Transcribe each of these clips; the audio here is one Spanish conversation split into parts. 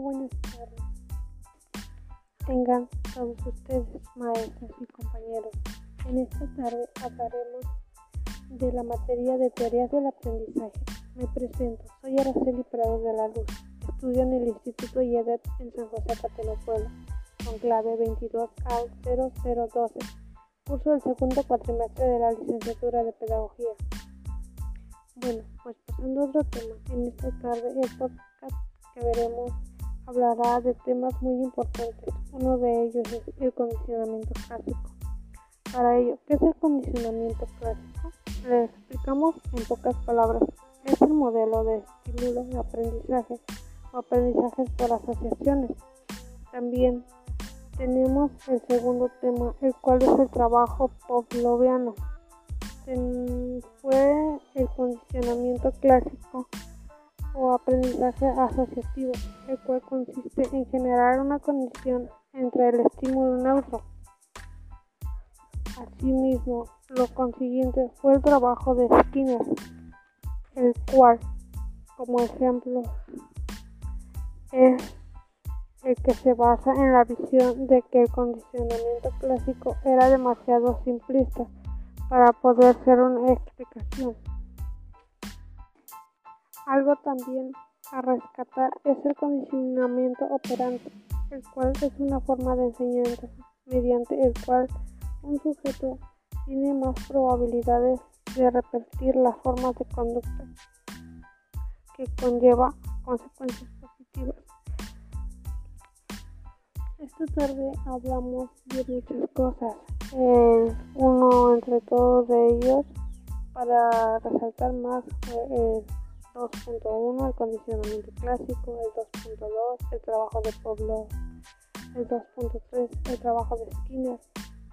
buenas tardes. Tengan todos ustedes, maestros y compañeros. En esta tarde hablaremos de la materia de teorías del aprendizaje. Me presento, soy Araceli Prado de la Luz. Estudio en el Instituto IEDEP en San José Cateno Puebla, con clave 22 a 0012. Curso del segundo cuatrimestre de la licenciatura de Pedagogía. Bueno, pues pasando a otro tema. En esta tarde el podcast que veremos hablará de temas muy importantes. Uno de ellos es el condicionamiento clásico. Para ello, ¿qué es el condicionamiento clásico? Le explicamos en pocas palabras. Es el modelo de estímulo de aprendizaje o aprendizajes por asociaciones. También tenemos el segundo tema, el cual es el trabajo pavloviano fue el condicionamiento clásico o aprendizaje asociativo, el cual consiste en generar una condición entre el estímulo neutro. Asimismo, lo consiguiente fue el trabajo de Skinner, el cual, como ejemplo, es el que se basa en la visión de que el condicionamiento clásico era demasiado simplista para poder ser una explicación. Algo también a rescatar es el condicionamiento operante, el cual es una forma de enseñanza mediante el cual un sujeto tiene más probabilidades de repetir las formas de conducta que conlleva consecuencias positivas. Esta tarde hablamos de muchas cosas, uno entre todos de ellos para resaltar más fue 2.1 el condicionamiento clásico, el 2.2 el trabajo de Pablo, el 2.3 el trabajo de Skinner,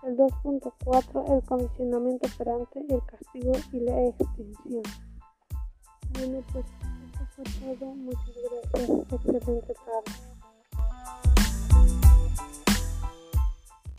el 2.4 el condicionamiento operante, el castigo y la extensión. Bueno pues eso fue todo, muchas gracias, excelente tarde.